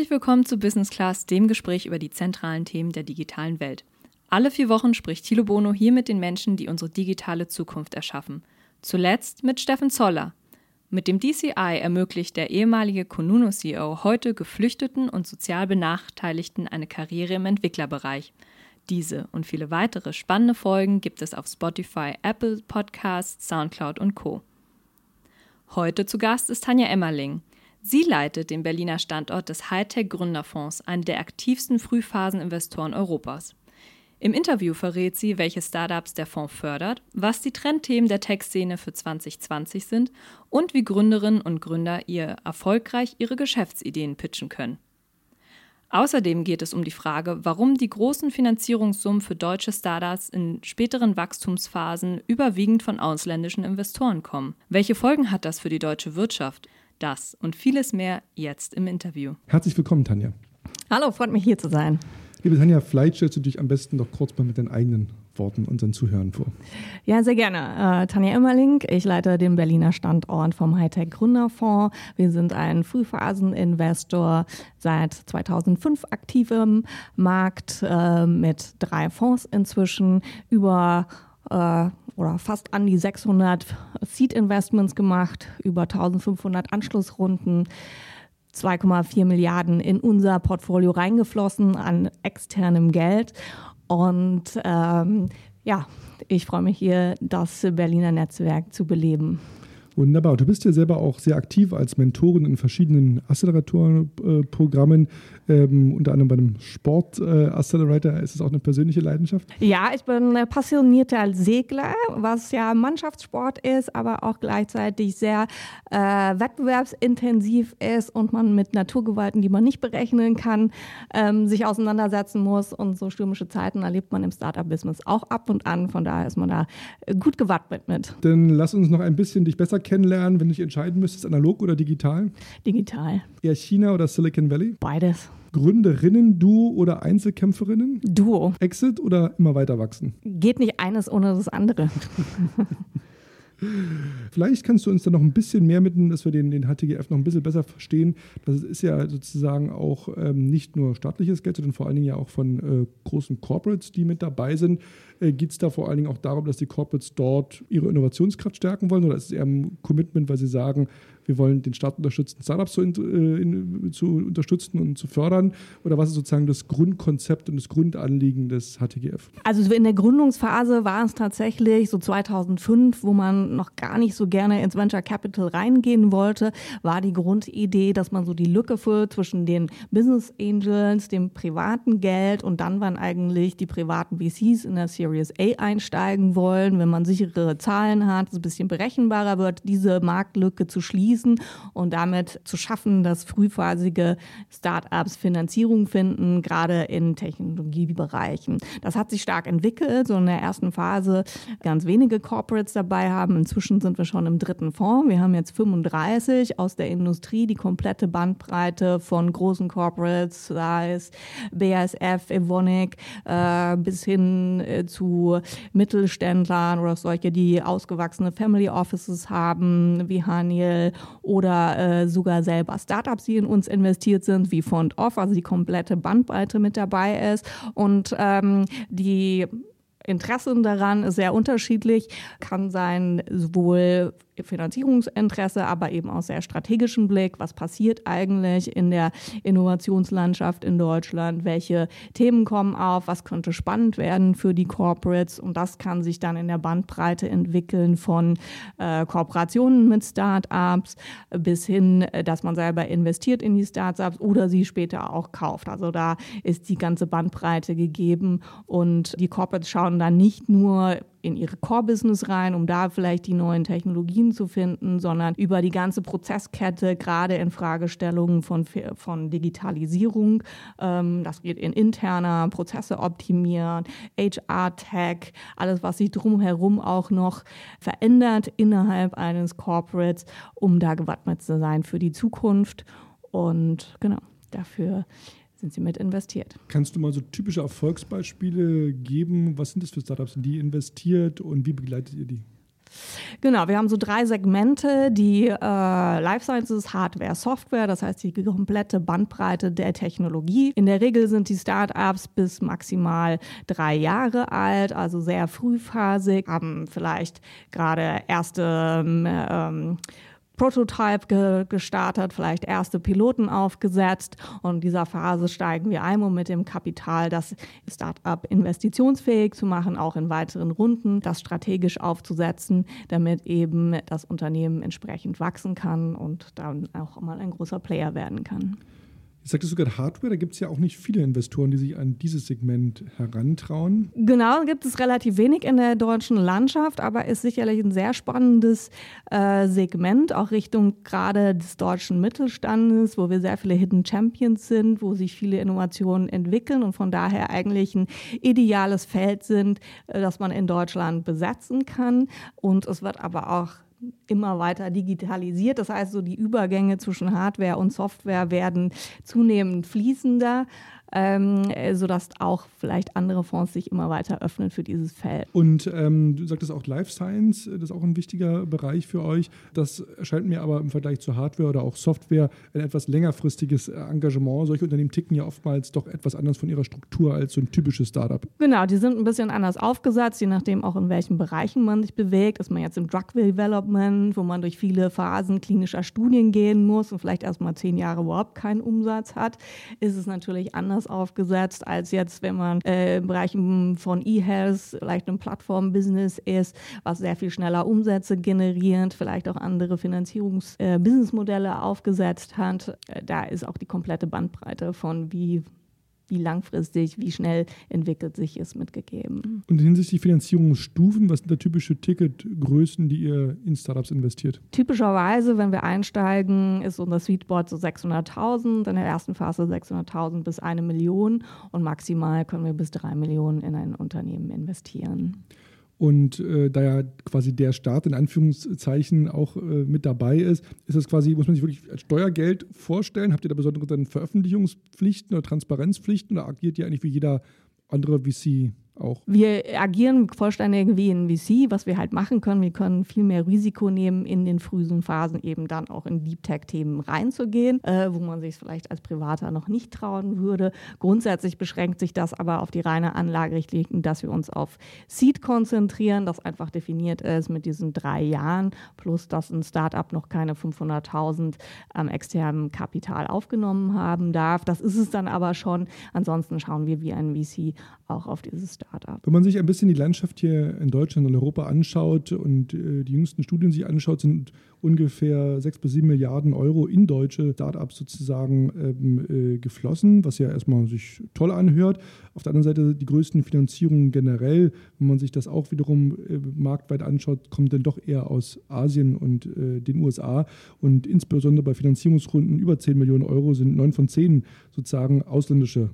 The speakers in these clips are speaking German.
Herzlich willkommen zu Business Class, dem Gespräch über die zentralen Themen der digitalen Welt. Alle vier Wochen spricht Thilo Bono hier mit den Menschen, die unsere digitale Zukunft erschaffen. Zuletzt mit Steffen Zoller. Mit dem DCI ermöglicht der ehemalige Konuno-CEO heute Geflüchteten und sozial Benachteiligten eine Karriere im Entwicklerbereich. Diese und viele weitere spannende Folgen gibt es auf Spotify, Apple Podcasts, Soundcloud und Co. Heute zu Gast ist Tanja Emmerling. Sie leitet den Berliner Standort des Hightech Gründerfonds, einen der aktivsten Frühphaseninvestoren Europas. Im Interview verrät sie, welche Startups der Fonds fördert, was die Trendthemen der Tech-Szene für 2020 sind und wie Gründerinnen und Gründer ihr erfolgreich ihre Geschäftsideen pitchen können. Außerdem geht es um die Frage, warum die großen Finanzierungssummen für deutsche Startups in späteren Wachstumsphasen überwiegend von ausländischen Investoren kommen. Welche Folgen hat das für die deutsche Wirtschaft? Das und vieles mehr jetzt im Interview. Herzlich willkommen, Tanja. Hallo, freut mich hier zu sein. Liebe Tanja, vielleicht stellst du dich am besten doch kurz mal mit deinen eigenen Worten unseren Zuhörern vor. Ja, sehr gerne. Äh, Tanja Emmerling, ich leite den Berliner Standort vom Hightech Gründerfonds. Wir sind ein Frühphaseninvestor seit 2005 aktiv im Markt äh, mit drei Fonds inzwischen über äh, oder fast an die 600 Seed Investments gemacht, über 1500 Anschlussrunden. 2,4 Milliarden in unser Portfolio reingeflossen an externem Geld. Und ähm, ja, ich freue mich hier, das Berliner Netzwerk zu beleben. Wunderbar. Du bist ja selber auch sehr aktiv als Mentorin in verschiedenen Accelerator-Programmen, ähm, unter anderem bei einem Sport-Accelerator. Ist es auch eine persönliche Leidenschaft? Ja, ich bin passionierter Segler, was ja Mannschaftssport ist, aber auch gleichzeitig sehr äh, wettbewerbsintensiv ist und man mit Naturgewalten, die man nicht berechnen kann, ähm, sich auseinandersetzen muss. Und so stürmische Zeiten erlebt man im Startup-Business auch ab und an. Von daher ist man da gut gewappnet mit. Dann lass uns noch ein bisschen dich besser kennenlernen, wenn du dich entscheiden müsstest, analog oder digital? Digital. Eher China oder Silicon Valley? Beides. Gründerinnen, Duo oder Einzelkämpferinnen? Duo. Exit oder immer weiter wachsen? Geht nicht eines ohne das andere. Vielleicht kannst du uns da noch ein bisschen mehr mitnehmen, dass wir den, den HTGF noch ein bisschen besser verstehen. Das ist ja sozusagen auch ähm, nicht nur staatliches Geld, sondern vor allen Dingen ja auch von äh, großen Corporates, die mit dabei sind. Äh, Geht es da vor allen Dingen auch darum, dass die Corporates dort ihre Innovationskraft stärken wollen oder ist es eher ein Commitment, weil sie sagen, wir wollen den Staat unterstützen, Startups zu, äh, in, zu, unterstützen und zu fördern? Oder was ist sozusagen das Grundkonzept und das Grundanliegen des HTGF? Also in der Gründungsphase war es tatsächlich so 2005, wo man noch gar nicht so gerne ins Venture Capital reingehen wollte, war die Grundidee, dass man so die Lücke füllt zwischen den Business Angels, dem privaten Geld und dann, wann eigentlich die privaten VCs in der Series A einsteigen wollen, wenn man sichere Zahlen hat, es ein bisschen berechenbarer wird, diese Marktlücke zu schließen schließen und damit zu schaffen, dass frühphasige Startups Finanzierung finden, gerade in Technologiebereichen. Das hat sich stark entwickelt. So in der ersten Phase ganz wenige Corporates dabei haben. Inzwischen sind wir schon im dritten Fonds. Wir haben jetzt 35 aus der Industrie, die komplette Bandbreite von großen Corporates, sei es BASF, Evonik, äh, bis hin äh, zu Mittelständlern oder solche, die ausgewachsene Family Offices haben, wie Haniel oder äh, sogar selber Startups, die in uns investiert sind, wie Fond Off, also die komplette Bandbreite mit dabei ist. Und ähm, die Interessen daran ist sehr unterschiedlich, kann sein sowohl Finanzierungsinteresse, aber eben auch sehr strategischen Blick. Was passiert eigentlich in der Innovationslandschaft in Deutschland? Welche Themen kommen auf? Was könnte spannend werden für die Corporates? Und das kann sich dann in der Bandbreite entwickeln von äh, Kooperationen mit Startups bis hin, äh, dass man selber investiert in die Startups oder sie später auch kauft. Also da ist die ganze Bandbreite gegeben und die Corporates schauen dann nicht nur in ihre Core-Business rein, um da vielleicht die neuen Technologien zu finden, sondern über die ganze Prozesskette, gerade in Fragestellungen von, von Digitalisierung. Ähm, das geht in interner Prozesse optimieren, HR-Tech, alles, was sich drumherum auch noch verändert innerhalb eines Corporates, um da gewappnet zu sein für die Zukunft. Und genau, dafür sind sie mit investiert. Kannst du mal so typische Erfolgsbeispiele geben? Was sind das für Startups, in die investiert und wie begleitet ihr die? Genau, wir haben so drei Segmente, die äh, Life Sciences, Hardware, Software, das heißt die komplette Bandbreite der Technologie. In der Regel sind die Startups bis maximal drei Jahre alt, also sehr frühphasig, haben vielleicht gerade erste ähm, Prototype ge gestartet, vielleicht erste Piloten aufgesetzt und in dieser Phase steigen wir ein, um mit dem Kapital das Startup investitionsfähig zu machen, auch in weiteren Runden, das strategisch aufzusetzen, damit eben das Unternehmen entsprechend wachsen kann und dann auch mal ein großer Player werden kann. Ich sagte sogar Hardware, da gibt es ja auch nicht viele Investoren, die sich an dieses Segment herantrauen. Genau, gibt es relativ wenig in der deutschen Landschaft, aber ist sicherlich ein sehr spannendes äh, Segment, auch Richtung gerade des deutschen Mittelstandes, wo wir sehr viele Hidden Champions sind, wo sich viele Innovationen entwickeln und von daher eigentlich ein ideales Feld sind, äh, das man in Deutschland besetzen kann. Und es wird aber auch immer weiter digitalisiert. Das heißt, so die Übergänge zwischen Hardware und Software werden zunehmend fließender ähm, sodass auch vielleicht andere Fonds sich immer weiter öffnen für dieses Feld. Und ähm, du sagtest auch Life Science, das ist auch ein wichtiger Bereich für euch. Das erscheint mir aber im Vergleich zu Hardware oder auch Software ein etwas längerfristiges Engagement. Solche Unternehmen ticken ja oftmals doch etwas anders von ihrer Struktur als so ein typisches Startup. Genau, die sind ein bisschen anders aufgesetzt, je nachdem auch in welchen Bereichen man sich bewegt. Ist man jetzt im Drug Development, wo man durch viele Phasen klinischer Studien gehen muss und vielleicht erst mal zehn Jahre überhaupt keinen Umsatz hat, ist es natürlich anders anders aufgesetzt, als jetzt, wenn man äh, im Bereich von E-Health vielleicht ein Plattform-Business ist, was sehr viel schneller Umsätze generiert, vielleicht auch andere Finanzierungs-Businessmodelle äh, aufgesetzt hat. Äh, da ist auch die komplette Bandbreite von wie wie langfristig, wie schnell entwickelt sich es mitgegeben. Und hinsichtlich Finanzierungsstufen, was sind da typische Ticketgrößen, die ihr in Startups investiert? Typischerweise, wenn wir einsteigen, ist unser Sweetboard so 600.000, in der ersten Phase 600.000 bis eine Million und maximal können wir bis drei Millionen in ein Unternehmen investieren. Und äh, da ja quasi der Staat in Anführungszeichen auch äh, mit dabei ist, ist das quasi, muss man sich wirklich als Steuergeld vorstellen? Habt ihr da besondere dann Veröffentlichungspflichten oder Transparenzpflichten oder agiert ihr eigentlich wie jeder andere VC auch. Wir agieren vollständig wie ein VC, was wir halt machen können. Wir können viel mehr Risiko nehmen, in den frühen Phasen eben dann auch in Deep Tech-Themen reinzugehen, äh, wo man sich vielleicht als Privater noch nicht trauen würde. Grundsätzlich beschränkt sich das aber auf die reine Anlagerichtlinie, dass wir uns auf Seed konzentrieren, das einfach definiert ist mit diesen drei Jahren, plus dass ein Startup noch keine 500.000 ähm, externen Kapital aufgenommen haben darf. Das ist es dann aber schon. Ansonsten schauen wir wie ein VC auch auf dieses Startup. Wenn man sich ein bisschen die Landschaft hier in Deutschland und Europa anschaut und äh, die jüngsten Studien sich anschaut, sind ungefähr sechs bis sieben Milliarden Euro in deutsche Startups sozusagen ähm, äh, geflossen, was ja erstmal sich toll anhört. Auf der anderen Seite die größten Finanzierungen generell, wenn man sich das auch wiederum äh, marktweit anschaut, kommen dann doch eher aus Asien und äh, den USA. Und insbesondere bei Finanzierungsrunden über 10 Millionen Euro sind neun von zehn sozusagen ausländische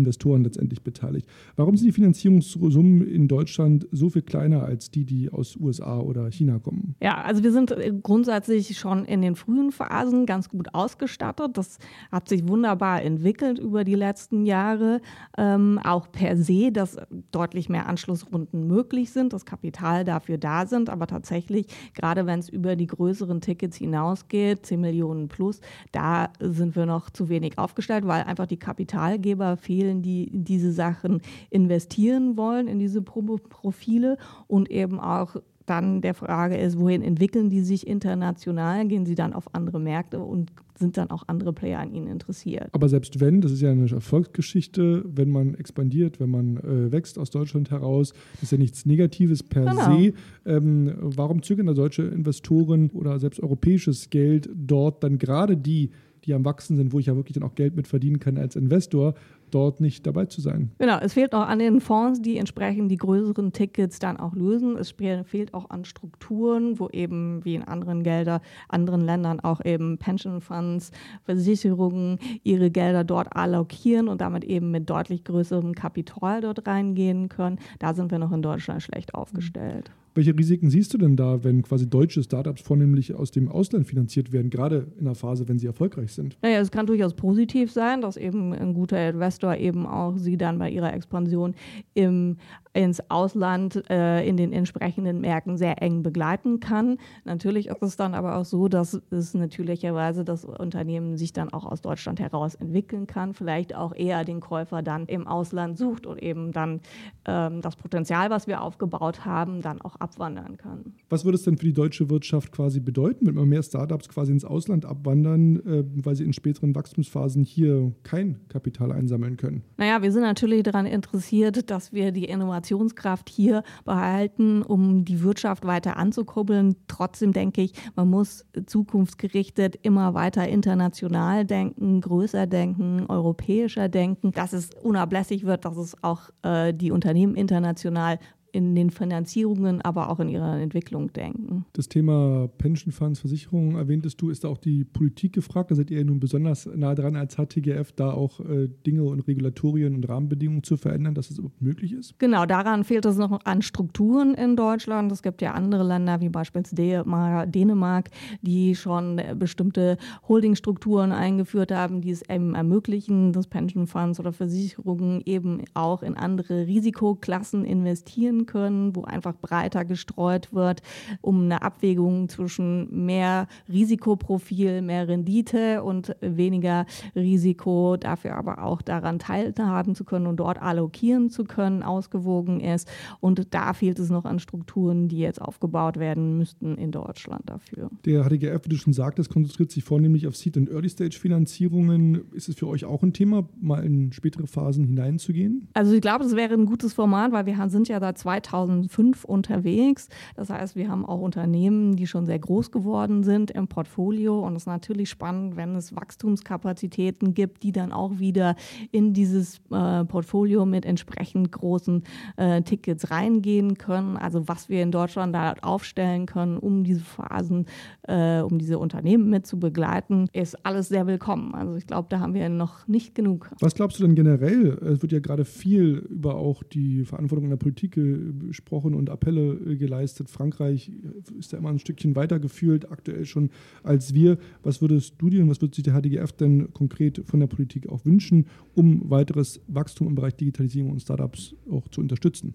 Investoren letztendlich beteiligt. Warum sind die Finanzierungssummen in Deutschland so viel kleiner als die, die aus USA oder China kommen? Ja, also wir sind äh, grundsätzlich schon in den frühen Phasen ganz gut ausgestattet. Das hat sich wunderbar entwickelt über die letzten Jahre. Ähm, auch per se, dass deutlich mehr Anschlussrunden möglich sind, das Kapital dafür da sind. Aber tatsächlich, gerade wenn es über die größeren Tickets hinausgeht, 10 Millionen plus, da sind wir noch zu wenig aufgestellt, weil einfach die Kapitalgeber fehlen Stellen, die in diese Sachen investieren wollen, in diese Profile und eben auch dann der Frage ist, wohin entwickeln die sich international? Gehen sie dann auf andere Märkte und sind dann auch andere Player an ihnen interessiert? Aber selbst wenn, das ist ja eine Erfolgsgeschichte, wenn man expandiert, wenn man äh, wächst aus Deutschland heraus, ist ja nichts Negatives per genau. se. Ähm, warum zögern da deutsche Investoren oder selbst europäisches Geld dort dann gerade die, die am Wachsen sind, wo ich ja wirklich dann auch Geld mit verdienen kann als Investor, dort nicht dabei zu sein. Genau, es fehlt auch an den Fonds, die entsprechend die größeren Tickets dann auch lösen. Es fehlt auch an Strukturen, wo eben wie in anderen Gelder, anderen Ländern auch eben Pension Funds, Versicherungen ihre Gelder dort allokieren und damit eben mit deutlich größerem Kapital dort reingehen können. Da sind wir noch in Deutschland schlecht aufgestellt. Welche Risiken siehst du denn da, wenn quasi deutsche Startups vornehmlich aus dem Ausland finanziert werden, gerade in der Phase, wenn sie erfolgreich sind? Naja, es kann durchaus positiv sein, dass eben ein guter Investor Investor eben auch sie dann bei ihrer Expansion im ins Ausland äh, in den entsprechenden Märkten sehr eng begleiten kann. Natürlich ist es dann aber auch so, dass es natürlicherweise das Unternehmen sich dann auch aus Deutschland heraus entwickeln kann, vielleicht auch eher den Käufer dann im Ausland sucht und eben dann ähm, das Potenzial, was wir aufgebaut haben, dann auch abwandern kann. Was würde es denn für die deutsche Wirtschaft quasi bedeuten, wenn man mehr Startups quasi ins Ausland abwandern, äh, weil sie in späteren Wachstumsphasen hier kein Kapital einsammeln können? Naja, wir sind natürlich daran interessiert, dass wir die Innovation Innovationskraft hier behalten, um die Wirtschaft weiter anzukurbeln. Trotzdem denke ich, man muss zukunftsgerichtet immer weiter international denken, größer denken, europäischer denken, dass es unablässig wird, dass es auch äh, die Unternehmen international in den Finanzierungen, aber auch in ihrer Entwicklung denken. Das Thema Pension Funds, Versicherungen erwähntest du, ist da auch die Politik gefragt. Da seid ihr nun besonders nah dran als HTGF, da auch äh, Dinge und Regulatorien und Rahmenbedingungen zu verändern, dass es überhaupt möglich ist? Genau, daran fehlt es noch an Strukturen in Deutschland. Es gibt ja andere Länder wie beispielsweise Dänemark, die schon bestimmte Holdingstrukturen eingeführt haben, die es eben ermöglichen, dass Pension Funds oder Versicherungen eben auch in andere Risikoklassen investieren können, wo einfach breiter gestreut wird, um eine Abwägung zwischen mehr Risikoprofil, mehr Rendite und weniger Risiko, dafür aber auch daran teilhaben zu können und dort allokieren zu können, ausgewogen ist. Und da fehlt es noch an Strukturen, die jetzt aufgebaut werden müssten in Deutschland dafür. Der HDGF, wie du schon sagtest, konzentriert sich vornehmlich auf Seed- und Early-Stage-Finanzierungen. Ist es für euch auch ein Thema, mal in spätere Phasen hineinzugehen? Also ich glaube, es wäre ein gutes Format, weil wir sind ja seit 2005 unterwegs. Das heißt, wir haben auch Unternehmen, die schon sehr groß geworden sind im Portfolio. Und es ist natürlich spannend, wenn es Wachstumskapazitäten gibt, die dann auch wieder in dieses äh, Portfolio mit entsprechend großen äh, Tickets reingehen können. Also was wir in Deutschland da aufstellen können, um diese Phasen, äh, um diese Unternehmen mit zu begleiten, ist alles sehr willkommen. Also ich glaube, da haben wir noch nicht genug. Was glaubst du denn generell? Es wird ja gerade viel über auch die Verantwortung in der Politik besprochen und Appelle äh, geleistet. Frankreich ist da immer ein Stückchen weiter gefühlt, aktuell schon als wir. Was würdest und was würde sich der HDGF denn konkret von der Politik auch wünschen, um weiteres Wachstum im Bereich Digitalisierung und Startups auch zu unterstützen?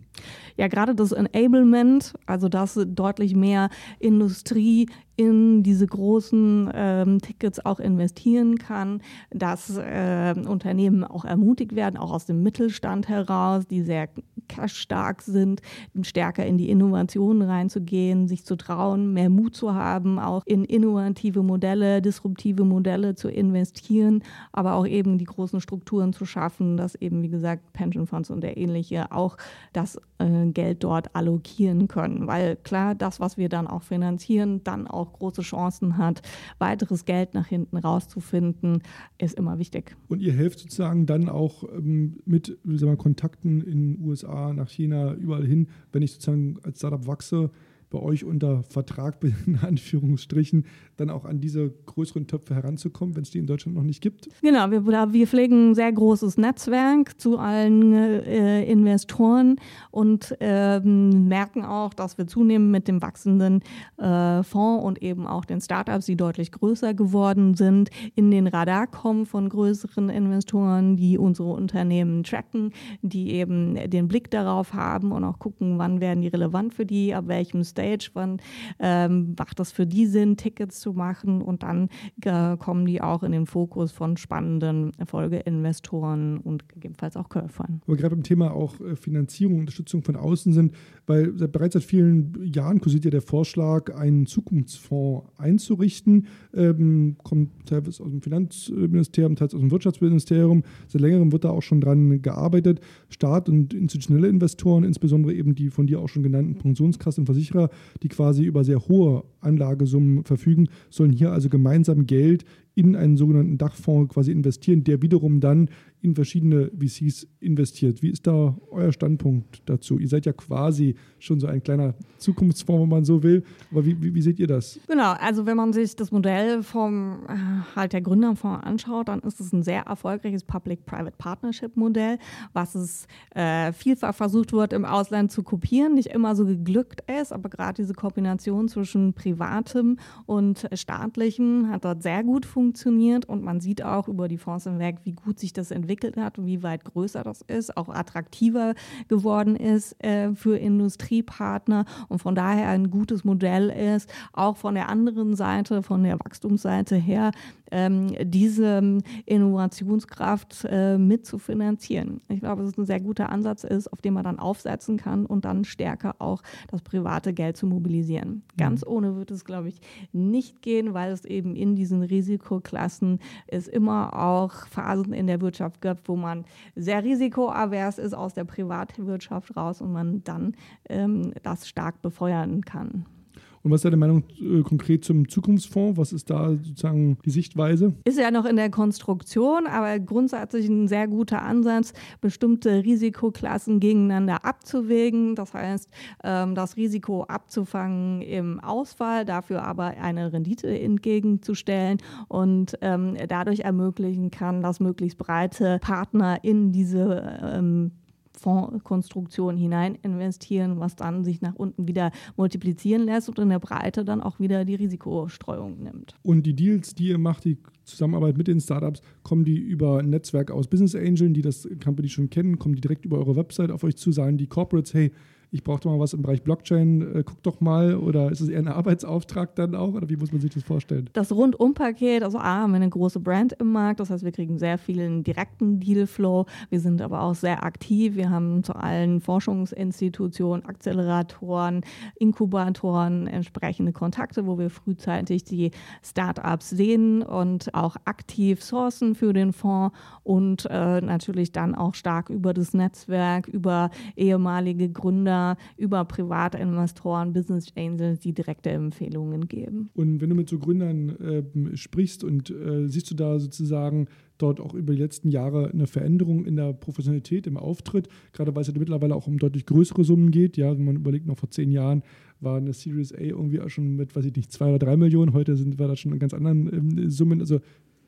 Ja, gerade das Enablement, also dass deutlich mehr Industrie in diese großen ähm, Tickets auch investieren kann, dass äh, Unternehmen auch ermutigt werden, auch aus dem Mittelstand heraus, die sehr cash-stark sind, stärker in die Innovation reinzugehen, sich zu trauen, mehr Mut zu haben, auch in innovative Modelle, disruptive Modelle zu investieren, aber auch eben die großen Strukturen zu schaffen, dass eben, wie gesagt, Pension Funds und der ähnliche auch das äh, Geld dort allokieren können. Weil klar, das, was wir dann auch finanzieren, dann auch auch große Chancen hat, weiteres Geld nach hinten rauszufinden, ist immer wichtig. Und ihr helft sozusagen dann auch ähm, mit sagen wir, Kontakten in den USA, nach China, überall hin, wenn ich sozusagen als Startup wachse, bei euch unter Vertrag in Anführungsstrichen, dann auch an diese größeren Töpfe heranzukommen, wenn es die in Deutschland noch nicht gibt? Genau, wir, wir pflegen ein sehr großes Netzwerk zu allen äh, Investoren und äh, merken auch, dass wir zunehmend mit dem wachsenden äh, Fonds und eben auch den Startups, die deutlich größer geworden sind, in den Radar kommen von größeren Investoren, die unsere Unternehmen tracken, die eben den Blick darauf haben und auch gucken, wann werden die relevant für die, ab welchem Stage, wann ähm, macht das für die Sinn, Tickets zu machen und dann äh, kommen die auch in den Fokus von spannenden Erfolgeinvestoren und gegebenenfalls auch Käufern. Aber gerade beim Thema auch äh, Finanzierung, Unterstützung von außen sind, weil bereits seit vielen Jahren kursiert ja der Vorschlag, einen Zukunftsfonds einzurichten, ähm, kommt teilweise aus dem Finanzministerium, teils aus dem Wirtschaftsministerium. Seit längerem wird da auch schon dran gearbeitet. Staat und institutionelle Investoren, insbesondere eben die von dir auch schon genannten Pensionskassen und Versicherer, die quasi über sehr hohe Anlagesummen verfügen, sollen hier also gemeinsam Geld in einen sogenannten Dachfonds quasi investieren, der wiederum dann in verschiedene VCs investiert. Wie ist da euer Standpunkt dazu? Ihr seid ja quasi schon so ein kleiner Zukunftsfonds, wenn man so will. Aber wie, wie, wie seht ihr das? Genau, also wenn man sich das Modell vom äh, halt der Gründerfonds anschaut, dann ist es ein sehr erfolgreiches Public-Private Partnership-Modell, was es äh, vielfach versucht wird, im Ausland zu kopieren, nicht immer so geglückt ist, aber gerade diese Kombination zwischen privatem und staatlichem hat dort sehr gut funktioniert funktioniert. Und man sieht auch über die Fonds hinweg, wie gut sich das entwickelt hat wie weit größer das ist, auch attraktiver geworden ist äh, für Industriepartner. Und von daher ein gutes Modell ist, auch von der anderen Seite, von der Wachstumsseite her, ähm, diese Innovationskraft äh, mitzufinanzieren. Ich glaube, dass es ein sehr guter Ansatz ist, auf den man dann aufsetzen kann und dann stärker auch das private Geld zu mobilisieren. Ganz mhm. ohne wird es, glaube ich, nicht gehen, weil es eben in diesen Risikoklassen es immer auch Phasen in der Wirtschaft gibt, wo man sehr risikoavers ist aus der Privatwirtschaft raus und man dann ähm, das stark befeuern kann. Und was ist deine Meinung äh, konkret zum Zukunftsfonds? Was ist da sozusagen die Sichtweise? Ist ja noch in der Konstruktion, aber grundsätzlich ein sehr guter Ansatz, bestimmte Risikoklassen gegeneinander abzuwägen. Das heißt, ähm, das Risiko abzufangen im Ausfall, dafür aber eine Rendite entgegenzustellen und ähm, dadurch ermöglichen kann, dass möglichst breite Partner in diese ähm, Fondskonstruktion hinein investieren, was dann sich nach unten wieder multiplizieren lässt und in der Breite dann auch wieder die Risikostreuung nimmt. Und die Deals, die ihr macht, die Zusammenarbeit mit den Startups, kommen die über ein Netzwerk aus Business Angels, die das Company schon kennen, kommen die direkt über eure Website auf euch zu, sagen die Corporates, hey, ich brauche doch mal was im Bereich Blockchain, äh, guck doch mal, oder ist es eher ein Arbeitsauftrag dann auch, oder wie muss man sich das vorstellen? Das Rundumpaket, also A, haben wir eine große Brand im Markt, das heißt, wir kriegen sehr vielen direkten Dealflow, wir sind aber auch sehr aktiv, wir haben zu allen Forschungsinstitutionen, Acceleratoren, Inkubatoren entsprechende Kontakte, wo wir frühzeitig die Startups sehen und auch aktiv sourcen für den Fonds und äh, natürlich dann auch stark über das Netzwerk, über ehemalige Gründer, über private Investoren, Business Angels, die direkte Empfehlungen geben. Und wenn du mit so Gründern äh, sprichst und äh, siehst du da sozusagen dort auch über die letzten Jahre eine Veränderung in der Professionalität, im Auftritt, gerade weil es ja mittlerweile auch um deutlich größere Summen geht. Ja, wenn man überlegt, noch vor zehn Jahren war eine Series A irgendwie auch schon mit, weiß ich nicht, zwei oder drei Millionen. Heute sind wir da schon in ganz anderen ähm, Summen. Also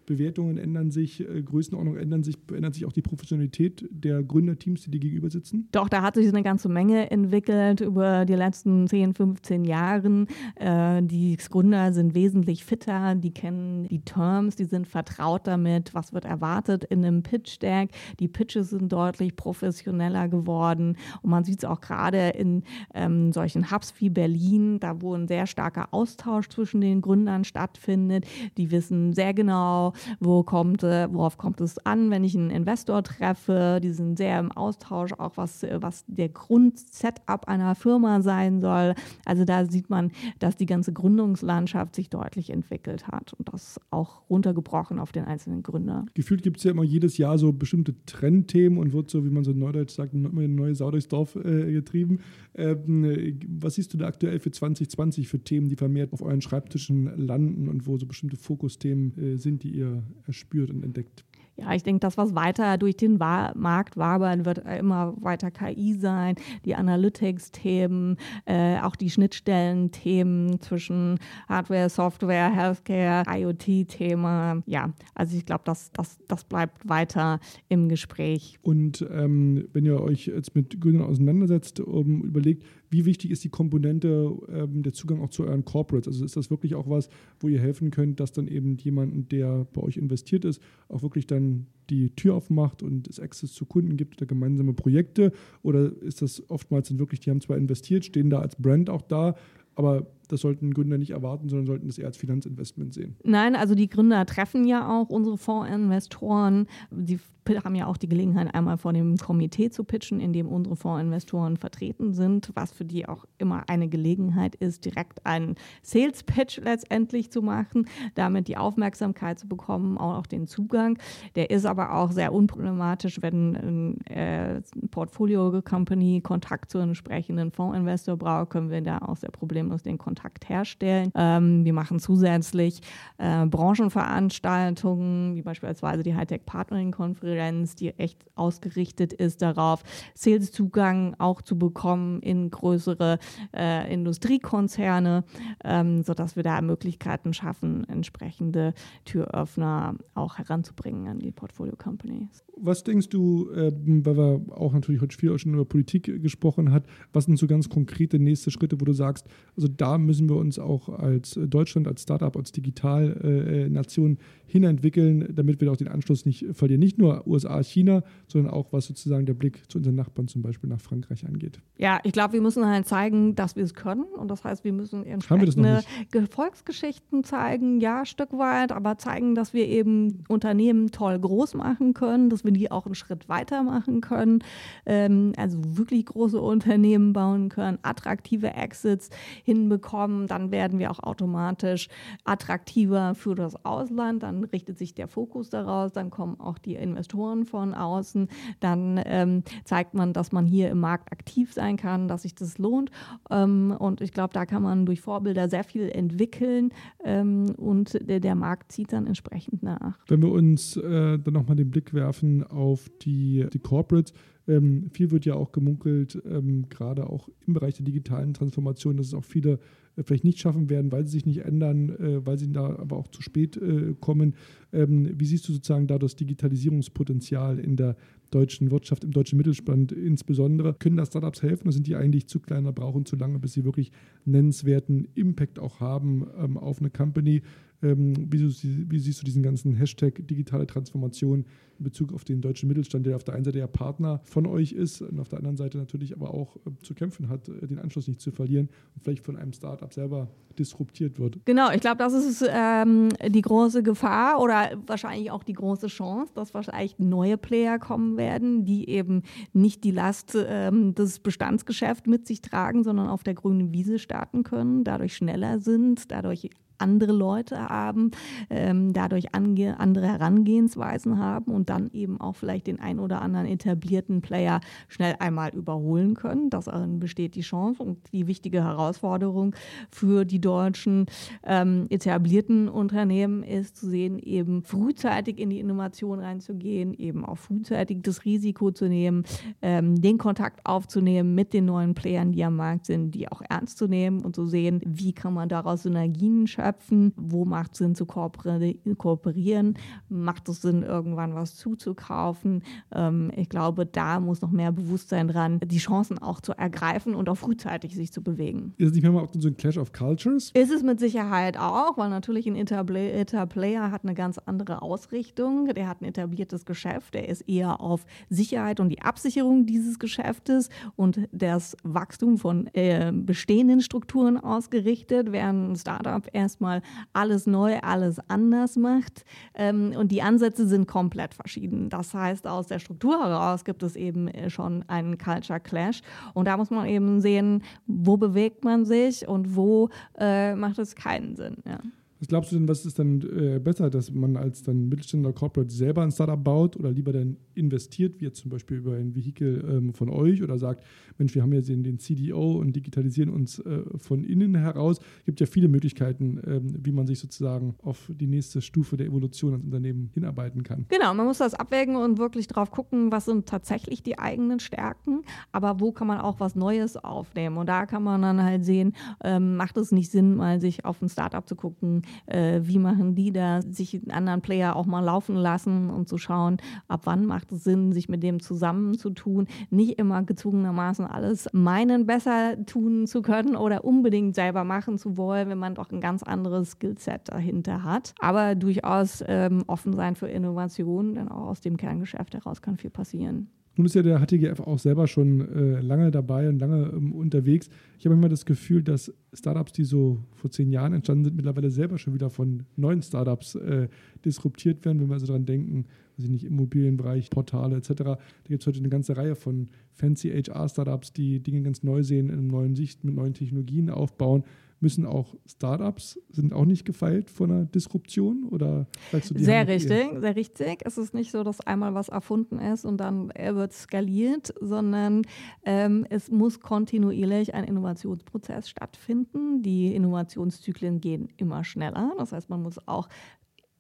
Bewertungen ändern sich, äh, Größenordnungen ändern sich, ändert sich auch die Professionalität der Gründerteams, die dir gegenüber sitzen? Doch, da hat sich eine ganze Menge entwickelt über die letzten 10, 15 Jahren. Äh, die Gründer sind wesentlich fitter, die kennen die Terms, die sind vertraut damit, was wird erwartet in einem Pitch-Deck. Die Pitches sind deutlich professioneller geworden und man sieht es auch gerade in ähm, solchen Hubs wie Berlin, da wo ein sehr starker Austausch zwischen den Gründern stattfindet. Die wissen sehr genau, wo kommt, äh, worauf kommt es an, wenn ich einen Investor treffe. Die sind sehr im Austausch, auch was, äh, was der Grundsetup einer Firma sein soll. Also da sieht man, dass die ganze Gründungslandschaft sich deutlich entwickelt hat und das auch runtergebrochen auf den einzelnen Gründer. Gefühlt gibt es ja immer jedes Jahr so bestimmte Trendthemen und wird so, wie man so in Neudeutsch sagt, immer eine neue Sau durchs Dorf äh, getrieben. Ähm, was siehst du da aktuell für 2020 für Themen, die vermehrt auf euren Schreibtischen landen und wo so bestimmte Fokusthemen äh, sind, die ihr ihr erspürt und entdeckt? Ja, ich denke, das, was weiter durch den Markt wabern, wird immer weiter KI sein, die Analytics-Themen, äh, auch die Schnittstellen-Themen zwischen Hardware, Software, Healthcare, IoT-Thema. Ja, also ich glaube, das, das, das bleibt weiter im Gespräch. Und ähm, wenn ihr euch jetzt mit Gründern auseinandersetzt, um, überlegt, wie wichtig ist die Komponente ähm, der Zugang auch zu euren Corporates? Also ist das wirklich auch was, wo ihr helfen könnt, dass dann eben jemand, der bei euch investiert ist, auch wirklich dann die Tür aufmacht und es Access zu Kunden gibt oder gemeinsame Projekte? Oder ist das oftmals dann wirklich, die haben zwar investiert, stehen da als Brand auch da, aber das sollten Gründer nicht erwarten, sondern sollten das eher als Finanzinvestment sehen. Nein, also die Gründer treffen ja auch unsere Fondsinvestoren. Sie haben ja auch die Gelegenheit, einmal vor dem Komitee zu pitchen, in dem unsere Fondsinvestoren vertreten sind, was für die auch immer eine Gelegenheit ist, direkt einen Sales-Pitch letztendlich zu machen, damit die Aufmerksamkeit zu bekommen, auch den Zugang. Der ist aber auch sehr unproblematisch, wenn ein äh, Portfolio-Company Kontakt zu einem entsprechenden Fondsinvestor braucht, können wir da auch sehr problemlos den Kontakt Kontakt herstellen. Ähm, wir machen zusätzlich äh, Branchenveranstaltungen, wie beispielsweise die Hightech Partnering Konferenz, die echt ausgerichtet ist darauf, Saleszugang auch zu bekommen in größere äh, Industriekonzerne, ähm, sodass wir da Möglichkeiten schaffen, entsprechende Türöffner auch heranzubringen an die Portfolio Companies. Was denkst du, äh, weil wir auch natürlich heute viel auch schon über Politik gesprochen hat, was sind so ganz konkrete nächste Schritte, wo du sagst, also da müssen wir uns auch als Deutschland, als Startup, als Digitalnation äh, hinentwickeln, damit wir auch den Anschluss nicht verlieren. Nicht nur USA, China, sondern auch was sozusagen der Blick zu unseren Nachbarn, zum Beispiel nach Frankreich, angeht. Ja, ich glaube, wir müssen halt zeigen, dass wir es können. Und das heißt, wir müssen entsprechende Volksgeschichten zeigen, ja, Stück weit, aber zeigen, dass wir eben Unternehmen toll groß machen können, dass wir die auch einen Schritt weiter machen können. Ähm, also wirklich große Unternehmen bauen können, attraktive Exits hinbekommen. Dann werden wir auch automatisch attraktiver für das Ausland. Dann richtet sich der Fokus daraus. Dann kommen auch die Investoren von außen. Dann ähm, zeigt man, dass man hier im Markt aktiv sein kann, dass sich das lohnt. Ähm, und ich glaube, da kann man durch Vorbilder sehr viel entwickeln ähm, und der, der, Markt zieht dann entsprechend nach. Wenn wir uns äh, dann nochmal den Blick werfen auf die, die Corporates, ähm, viel wird ja auch gemunkelt, ähm, gerade auch im Bereich der digitalen Transformation, dass es auch viele vielleicht nicht schaffen werden, weil sie sich nicht ändern, äh, weil sie da aber auch zu spät äh, kommen. Ähm, wie siehst du sozusagen da das Digitalisierungspotenzial in der deutschen Wirtschaft, im deutschen Mittelstand insbesondere? Können da Startups helfen oder sind die eigentlich zu klein oder brauchen zu lange, bis sie wirklich nennenswerten Impact auch haben ähm, auf eine Company? Ähm, wie, siehst du diesen ganzen Hashtag digitale Transformation in Bezug auf den deutschen Mittelstand, der auf der einen Seite ja Partner von euch ist und auf der anderen Seite natürlich aber auch zu kämpfen hat, äh, den Anschluss nicht zu verlieren und vielleicht von einem Startup selber disruptiert wird? Genau, ich glaube, das ist ähm, die große Gefahr oder wahrscheinlich auch die große Chance, dass wahrscheinlich neue Player kommen werden, die eben nicht die Last ähm, des Bestandsgeschäfts mit sich tragen, sondern auf der grünen Wiese starten können, dadurch schneller sind, dadurch andere Leute haben, ähm, dadurch andere Herangehensweisen haben und dann eben auch vielleicht den ein oder anderen etablierten Player schnell einmal überholen können. Darin besteht die Chance und die wichtige Herausforderung für die deutschen ähm, etablierten Unternehmen ist zu sehen, eben frühzeitig in die Innovation reinzugehen, eben auch frühzeitig das Risiko zu nehmen, ähm, den Kontakt aufzunehmen mit den neuen Playern, die am Markt sind, die auch ernst zu nehmen und zu sehen, wie kann man daraus Synergien schaffen schöpfen, wo macht es Sinn zu kooperieren, macht es Sinn, irgendwann was zuzukaufen. Ähm, ich glaube, da muss noch mehr Bewusstsein dran, die Chancen auch zu ergreifen und auch frühzeitig sich zu bewegen. Ist es nicht mehr auch so ein Clash of Cultures? Ist es mit Sicherheit auch, weil natürlich ein Interplayer hat eine ganz andere Ausrichtung. Der hat ein etabliertes Geschäft, der ist eher auf Sicherheit und die Absicherung dieses Geschäftes und das Wachstum von äh, bestehenden Strukturen ausgerichtet, während ein Startup erst erstmal alles neu, alles anders macht. Ähm, und die Ansätze sind komplett verschieden. Das heißt, aus der Struktur heraus gibt es eben äh, schon einen Culture Clash. Und da muss man eben sehen, wo bewegt man sich und wo äh, macht es keinen Sinn. Ja. Was glaubst du denn, was ist dann äh, besser, dass man als dann Mittelständler Corporate selber ein Startup baut oder lieber dann investiert, wie jetzt zum Beispiel über ein Vehikel ähm, von euch oder sagt, Mensch, wir haben jetzt den, den CDO und digitalisieren uns äh, von innen heraus. Es gibt ja viele Möglichkeiten, ähm, wie man sich sozusagen auf die nächste Stufe der Evolution als Unternehmen hinarbeiten kann. Genau, man muss das abwägen und wirklich drauf gucken, was sind tatsächlich die eigenen Stärken, aber wo kann man auch was Neues aufnehmen. Und da kann man dann halt sehen, ähm, macht es nicht Sinn, mal sich auf ein Startup zu gucken, äh, wie machen die da, sich einen anderen Player auch mal laufen lassen und zu schauen, ab wann macht es Sinn, sich mit dem zusammenzutun. Nicht immer gezwungenermaßen alles meinen, besser tun zu können oder unbedingt selber machen zu wollen, wenn man doch ein ganz anderes Skillset dahinter hat. Aber durchaus ähm, offen sein für Innovationen, denn auch aus dem Kerngeschäft heraus kann viel passieren. Nun ist ja der HTGF auch selber schon äh, lange dabei und lange ähm, unterwegs. Ich habe immer das Gefühl, dass Startups, die so vor zehn Jahren entstanden sind, mittlerweile selber schon wieder von neuen Startups äh, disruptiert werden, wenn wir also daran denken, weiß ich nicht, Immobilienbereich, Portale etc. Da gibt es heute eine ganze Reihe von fancy HR-Startups, die Dinge ganz neu sehen, in neuen Sicht, mit neuen Technologien aufbauen müssen auch Startups, sind auch nicht gefeilt von einer Disruption? Oder sagst du, die Sehr richtig, sehr richtig. Es ist nicht so, dass einmal was erfunden ist und dann wird skaliert, sondern ähm, es muss kontinuierlich ein Innovationsprozess stattfinden. Die Innovationszyklen gehen immer schneller. Das heißt, man muss auch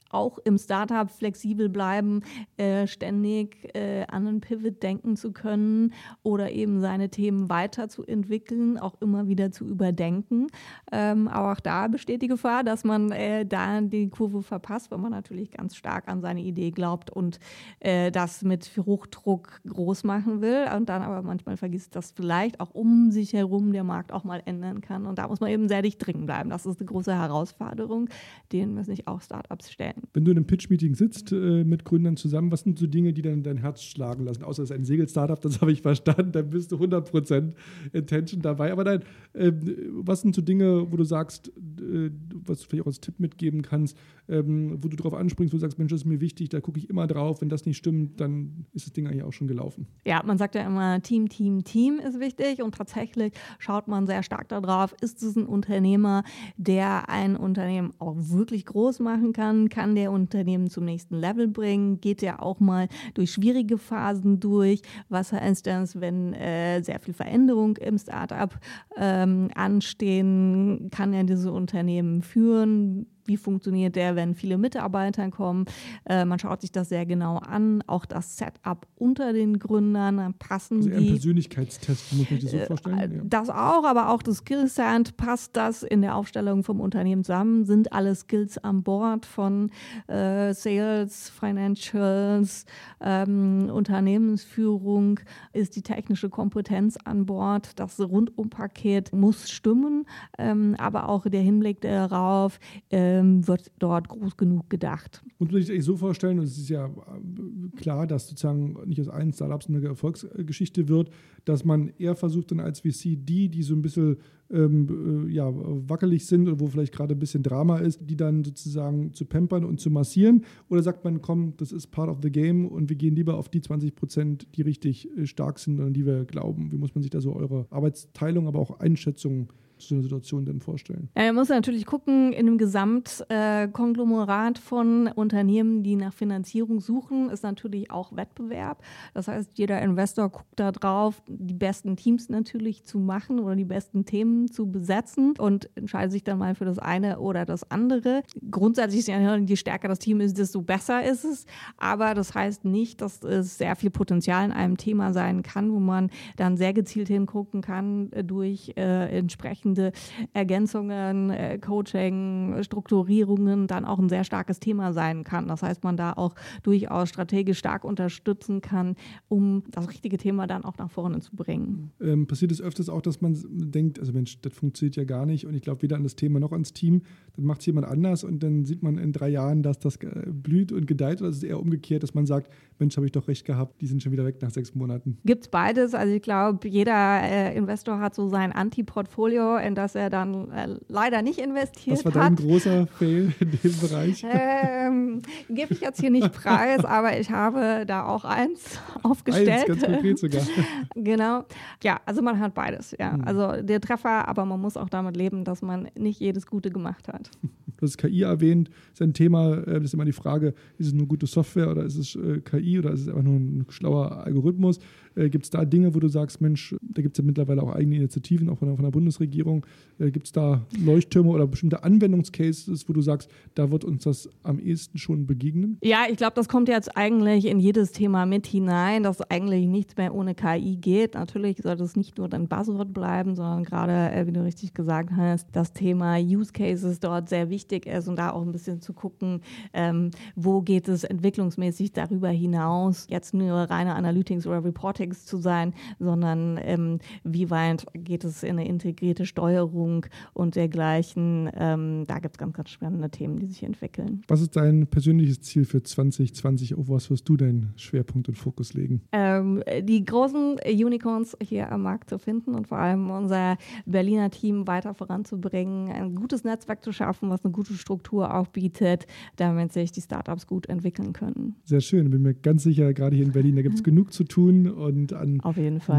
auch im Startup flexibel bleiben, äh, ständig äh, an einen Pivot denken zu können oder eben seine Themen weiterzuentwickeln, auch immer wieder zu überdenken. Ähm, aber auch da besteht die Gefahr, dass man äh, da die Kurve verpasst, weil man natürlich ganz stark an seine Idee glaubt und äh, das mit Hochdruck groß machen will und dann aber manchmal vergisst, dass vielleicht auch um sich herum der Markt auch mal ändern kann. Und da muss man eben sehr dicht drin bleiben. Das ist eine große Herausforderung, denen müssen sich auch Startups stellen. Wenn du in einem Pitch-Meeting sitzt äh, mit Gründern zusammen, was sind so Dinge, die dann dein Herz schlagen lassen? Außer es ist ein Segel-Startup, das habe ich verstanden, dann bist du 100% Attention dabei. Aber nein, äh, was sind so Dinge, wo du sagst, äh, was du vielleicht auch als Tipp mitgeben kannst, ähm, wo du darauf anspringst, wo du sagst, Mensch, das ist mir wichtig, da gucke ich immer drauf. Wenn das nicht stimmt, dann ist das Ding eigentlich auch schon gelaufen. Ja, man sagt ja immer, Team, Team, Team ist wichtig und tatsächlich schaut man sehr stark darauf, ist es ein Unternehmer, der ein Unternehmen auch wirklich groß machen kann, kann der Unternehmen zum nächsten Level bringen, geht er auch mal durch schwierige Phasen durch, was heißt das, wenn äh, sehr viel Veränderung im Startup ähm, anstehen, kann er diese Unternehmen führen, wie funktioniert der, wenn viele Mitarbeiter kommen. Äh, man schaut sich das sehr genau an, auch das Setup unter den Gründern, passen also die. Ein Persönlichkeitstest, muss man sich das so äh, vorstellen? Äh, ja. Das auch, aber auch das Skillset, passt das in der Aufstellung vom Unternehmen zusammen? Sind alle Skills an Bord von äh, Sales, Financials, ähm, Unternehmensführung? Ist die technische Kompetenz an Bord? Das Rundumpaket muss stimmen, ähm, aber auch der Hinblick darauf, äh, ähm, wird dort groß genug gedacht. Muss man sich so vorstellen, und es ist ja äh, klar, dass sozusagen nicht aus allen Startups eine Erfolgsgeschichte wird, dass man eher versucht dann als VC die, die so ein bisschen ähm, äh, ja, wackelig sind oder wo vielleicht gerade ein bisschen Drama ist, die dann sozusagen zu pampern und zu massieren? Oder sagt man, komm, das ist part of the game und wir gehen lieber auf die 20 Prozent, die richtig äh, stark sind und an die wir glauben? Wie muss man sich da so eure Arbeitsteilung, aber auch Einschätzung so eine Situation denn vorstellen? Ja, man muss natürlich gucken, in einem Gesamtkonglomerat äh, von Unternehmen, die nach Finanzierung suchen, ist natürlich auch Wettbewerb. Das heißt, jeder Investor guckt da drauf, die besten Teams natürlich zu machen oder die besten Themen zu besetzen und entscheidet sich dann mal für das eine oder das andere. Grundsätzlich ist ja, je stärker das Team ist, desto besser ist es. Aber das heißt nicht, dass es sehr viel Potenzial in einem Thema sein kann, wo man dann sehr gezielt hingucken kann durch äh, entsprechend entsprechende Ergänzungen, äh, Coaching, Strukturierungen dann auch ein sehr starkes Thema sein kann. Das heißt, man da auch durchaus strategisch stark unterstützen kann, um das richtige Thema dann auch nach vorne zu bringen. Ähm, passiert es öfters auch, dass man denkt, also Mensch, das funktioniert ja gar nicht und ich glaube weder an das Thema noch ans Team. Dann macht es jemand anders und dann sieht man in drei Jahren, dass das blüht und gedeiht oder ist es eher umgekehrt, dass man sagt, Mensch, habe ich doch recht gehabt, die sind schon wieder weg nach sechs Monaten. Gibt es beides. Also ich glaube, jeder äh, Investor hat so sein Anti-Portfolio, in das er dann äh, leider nicht investiert hat. Was war dein großer Fail in dem Bereich? Ähm, Gebe ich jetzt hier nicht preis, aber ich habe da auch eins aufgestellt. Eins, ganz konkret sogar. genau. Ja, also man hat beides. Ja. Hm. Also der Treffer, aber man muss auch damit leben, dass man nicht jedes Gute gemacht hat. Du hast KI erwähnt, ist ein Thema, äh, das ist immer die Frage, ist es nur gute Software oder ist es äh, KI oder ist es einfach nur ein schlauer Algorithmus? Äh, gibt es da Dinge, wo du sagst, Mensch, da gibt es ja mittlerweile auch eigene Initiativen, auch von der, von der Bundesregierung. Äh, gibt es da Leuchttürme oder bestimmte Anwendungscases, wo du sagst, da wird uns das am ehesten schon begegnen? Ja, ich glaube, das kommt jetzt eigentlich in jedes Thema mit hinein, dass eigentlich nichts mehr ohne KI geht. Natürlich sollte es nicht nur ein Buzzword bleiben, sondern gerade, äh, wie du richtig gesagt hast, das Thema Use Cases dort sehr wichtig ist und da auch ein bisschen zu gucken, ähm, wo geht es entwicklungsmäßig darüber hinaus, jetzt nur reine Analytics oder Reporting Analytics zu sein, sondern ähm, wie weit geht es in eine integrierte Steuerung und dergleichen. Ähm, da gibt es ganz, ganz spannende Themen, die sich entwickeln. Was ist dein persönliches Ziel für 2020? Auf was wirst du deinen Schwerpunkt und Fokus legen? Ähm, die großen Unicorns hier am Markt zu finden und vor allem unser Berliner Team weiter voranzubringen, ein gutes Netzwerk zu schaffen, was eine gute Struktur auch bietet, damit sich die Startups gut entwickeln können. Sehr schön. Bin mir ganz sicher, gerade hier in Berlin, da gibt es genug zu tun und und an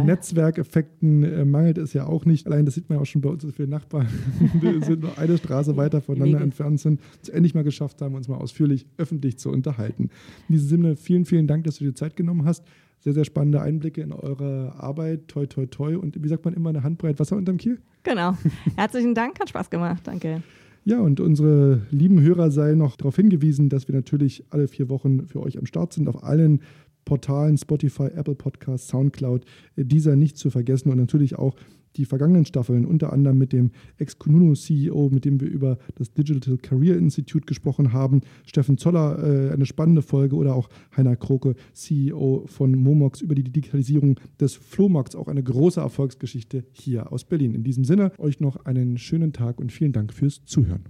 Netzwerkeffekten äh, mangelt es ja auch nicht. Allein das sieht man ja auch schon bei uns, dass wir Nachbarn sind nur eine Straße weiter voneinander entfernt sind, es endlich mal geschafft haben, uns mal ausführlich öffentlich zu unterhalten. In diesem Sinne, vielen, vielen Dank, dass du dir Zeit genommen hast. Sehr, sehr spannende Einblicke in eure Arbeit. Toi, toi, toi. Und wie sagt man immer, eine Handbreit Wasser unterm Kiel? Genau. Herzlichen Dank, hat Spaß gemacht. Danke. Ja, und unsere lieben Hörer seien noch darauf hingewiesen, dass wir natürlich alle vier Wochen für euch am Start sind auf allen Portalen Spotify, Apple Podcasts, Soundcloud, äh, dieser nicht zu vergessen und natürlich auch die vergangenen Staffeln, unter anderem mit dem Ex-Kununu-CEO, mit dem wir über das Digital Career Institute gesprochen haben, Steffen Zoller, äh, eine spannende Folge, oder auch Heiner Kroke, CEO von Momox, über die Digitalisierung des Flohmarkts, auch eine große Erfolgsgeschichte hier aus Berlin. In diesem Sinne, euch noch einen schönen Tag und vielen Dank fürs Zuhören.